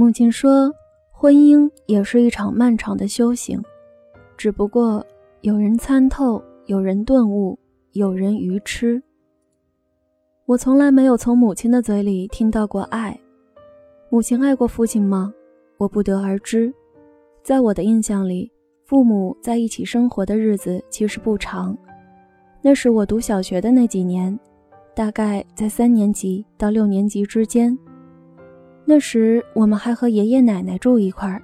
母亲说，婚姻也是一场漫长的修行，只不过有人参透，有人顿悟，有人愚痴。我从来没有从母亲的嘴里听到过爱。母亲爱过父亲吗？我不得而知。在我的印象里，父母在一起生活的日子其实不长。那是我读小学的那几年，大概在三年级到六年级之间。那时我们还和爷爷奶奶住一块儿，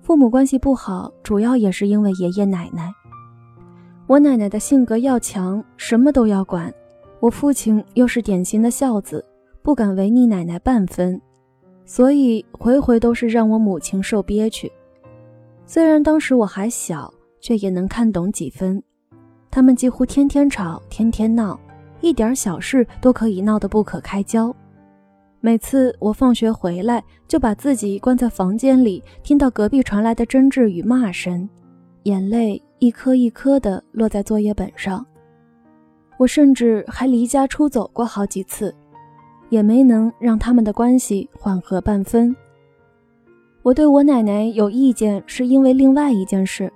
父母关系不好，主要也是因为爷爷奶奶。我奶奶的性格要强，什么都要管；我父亲又是典型的孝子，不敢违逆奶奶半分，所以回回都是让我母亲受憋屈。虽然当时我还小，却也能看懂几分。他们几乎天天吵，天天闹，一点小事都可以闹得不可开交。每次我放学回来，就把自己关在房间里，听到隔壁传来的争执与骂声，眼泪一颗一颗的落在作业本上。我甚至还离家出走过好几次，也没能让他们的关系缓和半分。我对我奶奶有意见，是因为另外一件事。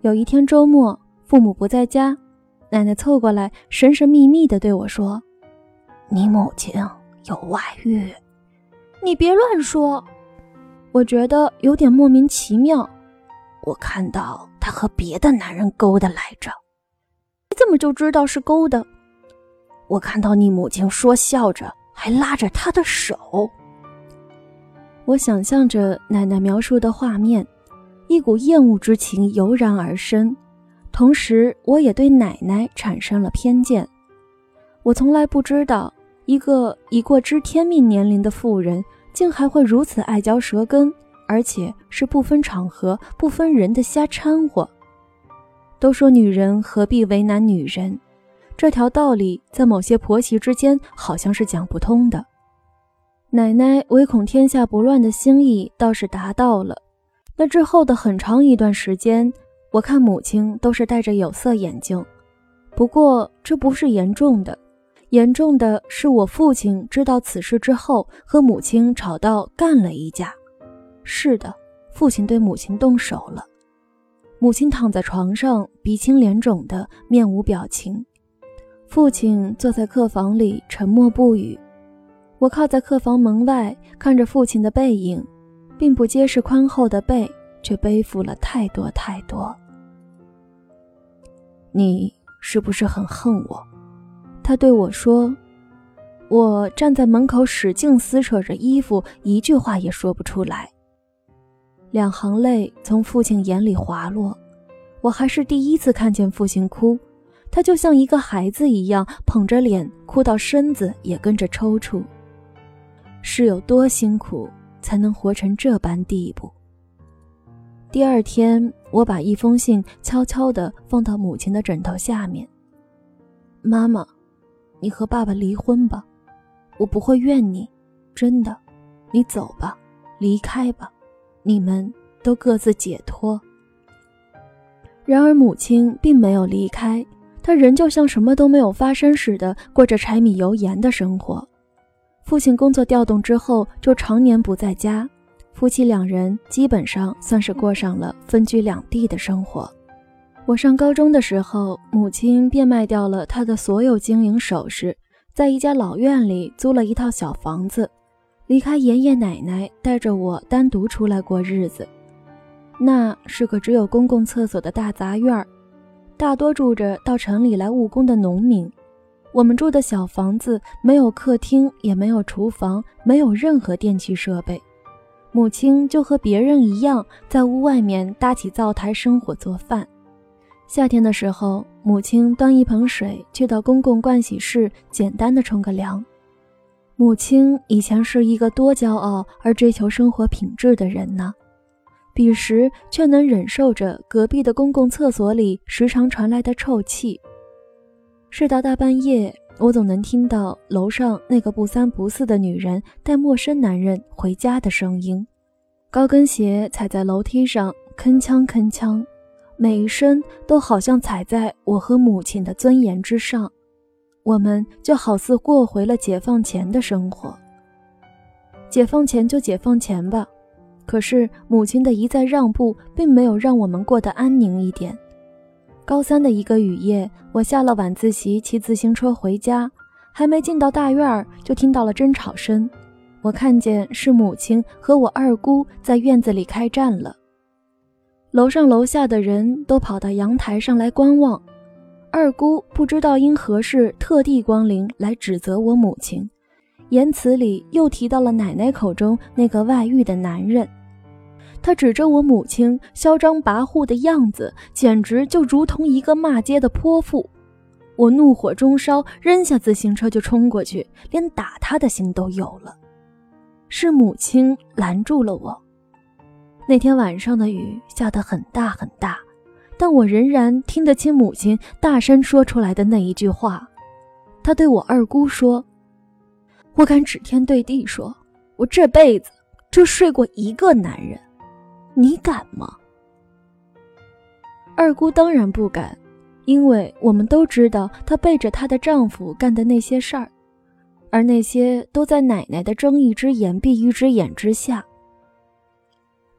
有一天周末，父母不在家，奶奶凑过来，神神秘秘地对我说：“你母亲。”有外遇，你别乱说。我觉得有点莫名其妙。我看到他和别的男人勾搭来着。你怎么就知道是勾搭？我看到你母亲说笑着，还拉着他的手。我想象着奶奶描述的画面，一股厌恶之情油然而生，同时我也对奶奶产生了偏见。我从来不知道。一个已过知天命年龄的妇人，竟还会如此爱嚼舌根，而且是不分场合、不分人的瞎掺和。都说女人何必为难女人，这条道理在某些婆媳之间好像是讲不通的。奶奶唯恐天下不乱的心意倒是达到了。那之后的很长一段时间，我看母亲都是戴着有色眼镜。不过这不是严重的。严重的是，我父亲知道此事之后，和母亲吵到干了一架。是的，父亲对母亲动手了。母亲躺在床上，鼻青脸肿的，面无表情。父亲坐在客房里，沉默不语。我靠在客房门外，看着父亲的背影，并不结实宽厚的背，却背负了太多太多。你是不是很恨我？他对我说：“我站在门口使劲撕扯着衣服，一句话也说不出来。两行泪从父亲眼里滑落，我还是第一次看见父亲哭。他就像一个孩子一样，捧着脸哭到身子也跟着抽搐。是有多辛苦才能活成这般地步？”第二天，我把一封信悄悄地放到母亲的枕头下面。妈妈。你和爸爸离婚吧，我不会怨你，真的。你走吧，离开吧，你们都各自解脱。然而母亲并没有离开，她仍旧像什么都没有发生似的过着柴米油盐的生活。父亲工作调动之后，就常年不在家，夫妻两人基本上算是过上了分居两地的生活。我上高中的时候，母亲变卖掉了她的所有金银首饰，在一家老院里租了一套小房子，离开爷爷奶奶，带着我单独出来过日子。那是个只有公共厕所的大杂院儿，大多住着到城里来务工的农民。我们住的小房子没有客厅，也没有厨房，没有任何电器设备。母亲就和别人一样，在屋外面搭起灶台生火做饭。夏天的时候，母亲端一盆水去到公共盥洗室，简单的冲个凉。母亲以前是一个多骄傲而追求生活品质的人呢，彼时却能忍受着隔壁的公共厕所里时常传来的臭气。睡到大半夜，我总能听到楼上那个不三不四的女人带陌生男人回家的声音，高跟鞋踩在楼梯上，铿锵铿锵。每一声都好像踩在我和母亲的尊严之上，我们就好似过回了解放前的生活。解放前就解放前吧。可是母亲的一再让步，并没有让我们过得安宁一点。高三的一个雨夜，我下了晚自习，骑自行车回家，还没进到大院儿，就听到了争吵声。我看见是母亲和我二姑在院子里开战了。楼上楼下的人都跑到阳台上来观望。二姑不知道因何事特地光临来指责我母亲，言辞里又提到了奶奶口中那个外遇的男人。他指着我母亲嚣张跋扈的样子，简直就如同一个骂街的泼妇。我怒火中烧，扔下自行车就冲过去，连打他的心都有了。是母亲拦住了我。那天晚上的雨下得很大很大，但我仍然听得清母亲大声说出来的那一句话。她对我二姑说：“我敢指天对地说，我这辈子就睡过一个男人。”你敢吗？二姑当然不敢，因为我们都知道她背着她的丈夫干的那些事儿，而那些都在奶奶的睁一只眼闭一只眼之下。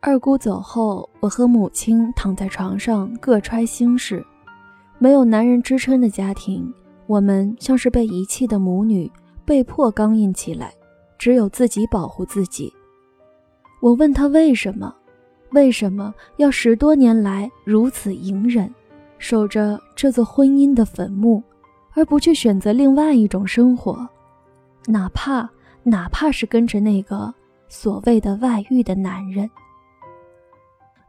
二姑走后，我和母亲躺在床上各揣心事。没有男人支撑的家庭，我们像是被遗弃的母女，被迫刚硬起来，只有自己保护自己。我问她为什么？为什么要十多年来如此隐忍，守着这座婚姻的坟墓，而不去选择另外一种生活？哪怕哪怕是跟着那个所谓的外遇的男人。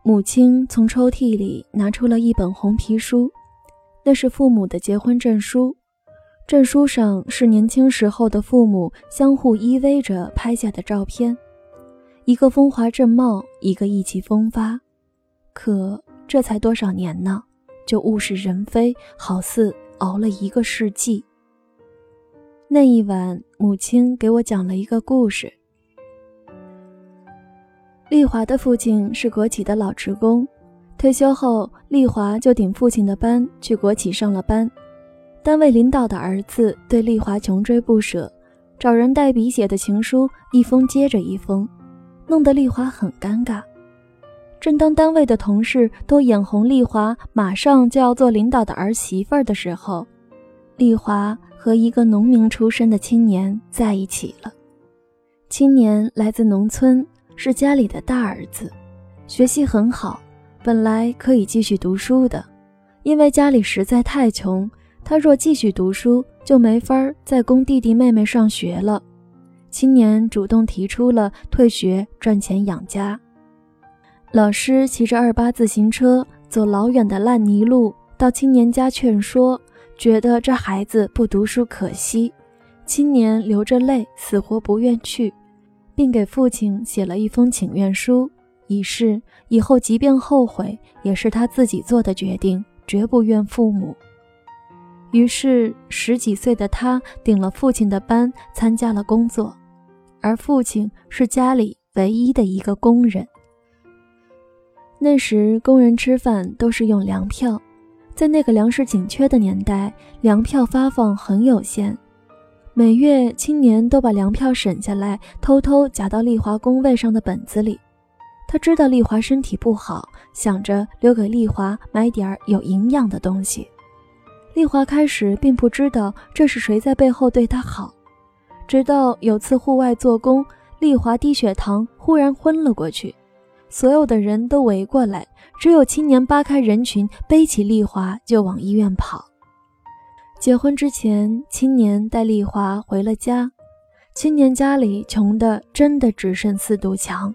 母亲从抽屉里拿出了一本红皮书，那是父母的结婚证书，证书上是年轻时候的父母相互依偎着拍下的照片。一个风华正茂，一个意气风发，可这才多少年呢，就物是人非，好似熬了一个世纪。那一晚，母亲给我讲了一个故事。丽华的父亲是国企的老职工，退休后，丽华就顶父亲的班去国企上了班。单位领导的儿子对丽华穷追不舍，找人代笔写的情书一封接着一封。弄得丽华很尴尬。正当单位的同事都眼红丽华马上就要做领导的儿媳妇儿的时候，丽华和一个农民出身的青年在一起了。青年来自农村，是家里的大儿子，学习很好，本来可以继续读书的，因为家里实在太穷，他若继续读书就没法再供弟弟妹妹上学了。青年主动提出了退学赚钱养家。老师骑着二八自行车走老远的烂泥路到青年家劝说，觉得这孩子不读书可惜。青年流着泪，死活不愿去，并给父亲写了一封请愿书，以示以后即便后悔，也是他自己做的决定，绝不怨父母。于是十几岁的他顶了父亲的班，参加了工作。而父亲是家里唯一的一个工人。那时工人吃饭都是用粮票，在那个粮食紧缺的年代，粮票发放很有限。每月青年都把粮票省下来，偷偷夹到丽华工位上的本子里。他知道丽华身体不好，想着留给丽华买点有营养的东西。丽华开始并不知道这是谁在背后对她好。直到有次户外做工，丽华低血糖，忽然昏了过去，所有的人都围过来，只有青年扒开人群，背起丽华就往医院跑。结婚之前，青年带丽华回了家，青年家里穷的真的只剩四堵墙，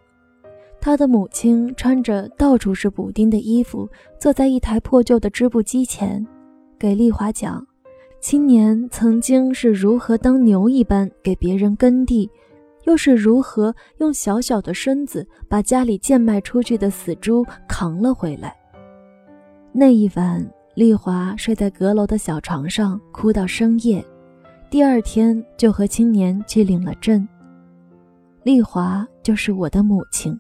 他的母亲穿着到处是补丁的衣服，坐在一台破旧的织布机前，给丽华讲。青年曾经是如何当牛一般给别人耕地，又是如何用小小的身子把家里贱卖出去的死猪扛了回来。那一晚，丽华睡在阁楼的小床上，哭到深夜。第二天就和青年去领了证。丽华就是我的母亲。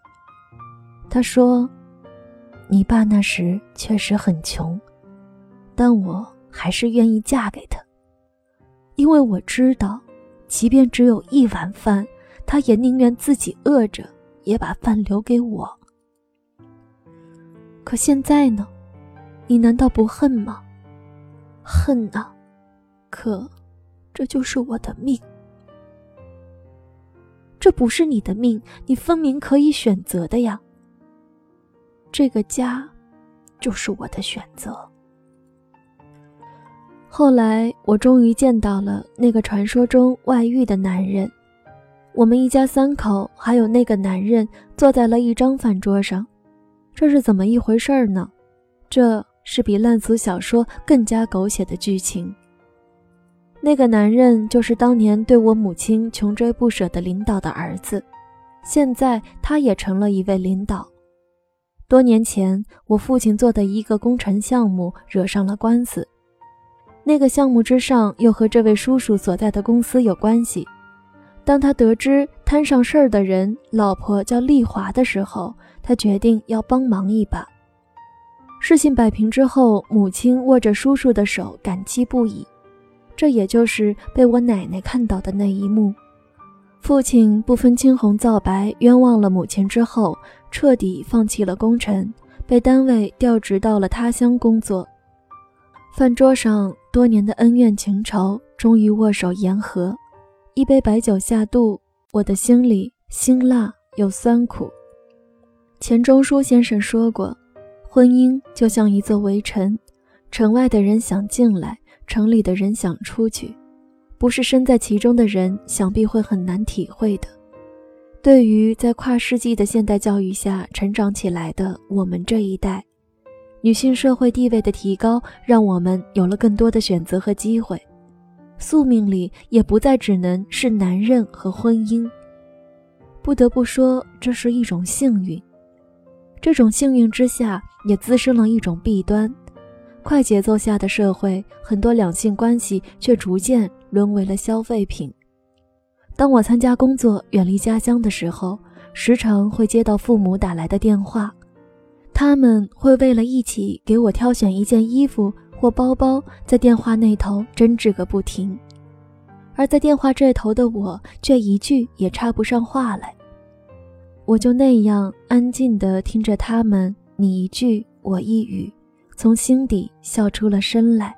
她说：“你爸那时确实很穷，但我……”还是愿意嫁给他，因为我知道，即便只有一碗饭，他也宁愿自己饿着，也把饭留给我。可现在呢？你难道不恨吗？恨啊！可，这就是我的命。这不是你的命，你分明可以选择的呀。这个家，就是我的选择。后来，我终于见到了那个传说中外遇的男人。我们一家三口还有那个男人坐在了一张饭桌上，这是怎么一回事呢？这是比烂俗小说更加狗血的剧情。那个男人就是当年对我母亲穷追不舍的领导的儿子，现在他也成了一位领导。多年前，我父亲做的一个工程项目惹上了官司，那个项目之上又和这位叔叔所在的公司有关系。当他得知摊上事儿的人老婆叫丽华的时候，他决定要帮忙一把。事情摆平之后，母亲握着叔叔的手，感激不已。这也就是被我奶奶看到的那一幕。父亲不分青红皂白冤枉了母亲之后，彻底放弃了功臣，被单位调职到了他乡工作。饭桌上多年的恩怨情仇终于握手言和，一杯白酒下肚，我的心里辛辣又酸苦。钱钟书先生说过，婚姻就像一座围城，城外的人想进来。城里的人想出去，不是身在其中的人，想必会很难体会的。对于在跨世纪的现代教育下成长起来的我们这一代，女性社会地位的提高，让我们有了更多的选择和机会，宿命里也不再只能是男人和婚姻。不得不说，这是一种幸运。这种幸运之下，也滋生了一种弊端。快节奏下的社会，很多两性关系却逐渐沦为了消费品。当我参加工作、远离家乡的时候，时常会接到父母打来的电话，他们会为了一起给我挑选一件衣服或包包，在电话那头争执个不停，而在电话这头的我却一句也插不上话来。我就那样安静地听着他们你一句我一语。从心底笑出了声来。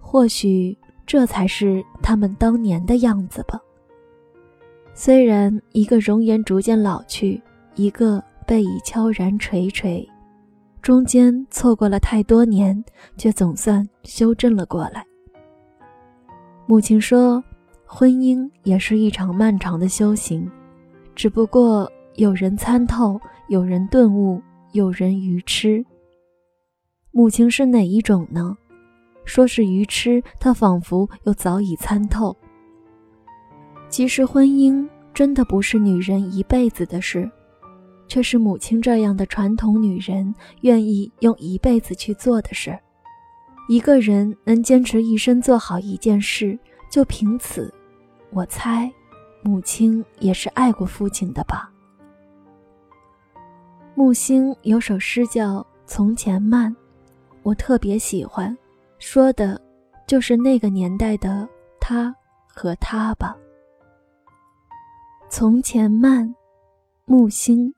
或许这才是他们当年的样子吧。虽然一个容颜逐渐老去，一个背已悄然垂垂，中间错过了太多年，却总算修正了过来。母亲说，婚姻也是一场漫长的修行，只不过有人参透，有人顿悟，有人愚痴。母亲是哪一种呢？说是愚痴，她仿佛又早已参透。其实婚姻真的不是女人一辈子的事，却是母亲这样的传统女人愿意用一辈子去做的事。一个人能坚持一生做好一件事，就凭此，我猜，母亲也是爱过父亲的吧。木星有首诗叫《从前慢》。我特别喜欢，说的，就是那个年代的他和他吧。从前慢，木星。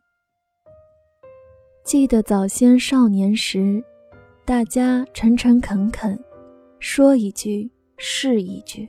记得早先少年时，大家诚诚恳恳，说一句是一句。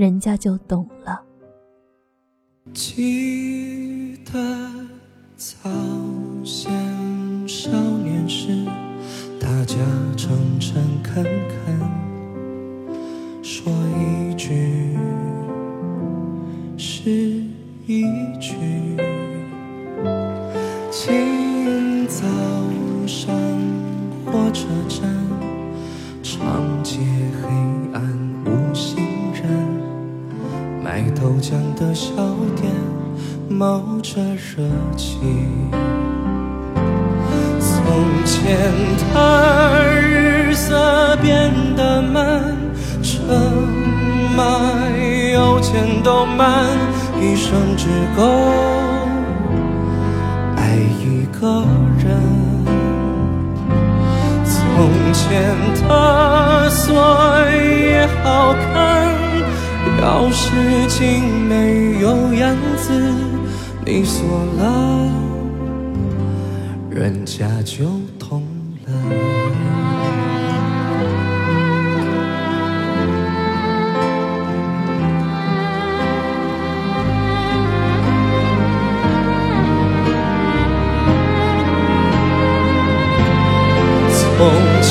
人家就懂了。记得早起。从前的日色变得慢，车马邮件都慢，一生只够爱一个人。从前的锁也好看，钥匙精没有样子，你锁了，人家就痛了。从前